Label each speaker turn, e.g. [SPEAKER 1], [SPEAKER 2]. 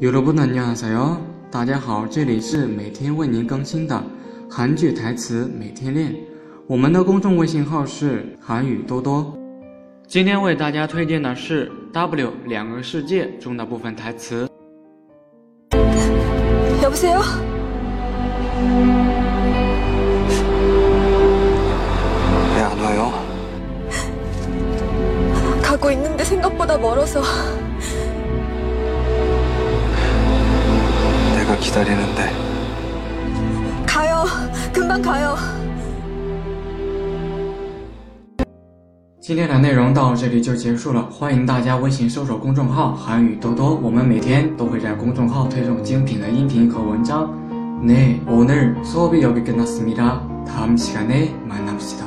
[SPEAKER 1] 여러분 안녕하세요. 大家好，这里是每天为您更新的韩剧台词每天练。我们的公众微信号是韩语多多。今天为大家推荐的是《W 两个世界》中的部分台词。
[SPEAKER 2] 여보세요?
[SPEAKER 3] 왜 안 와요?
[SPEAKER 2] 가고 있는데 생각보다 멀어서
[SPEAKER 3] 기다리는데.
[SPEAKER 2] 가요. 금방 가요.
[SPEAKER 1] 今天的内容到这里就结束了，欢迎大家微信搜索公众号“韩语多多”，我们每天都会在公众号推送精品的音频和文章。네오늘수업이여기끝났습니다다음시간에만납시다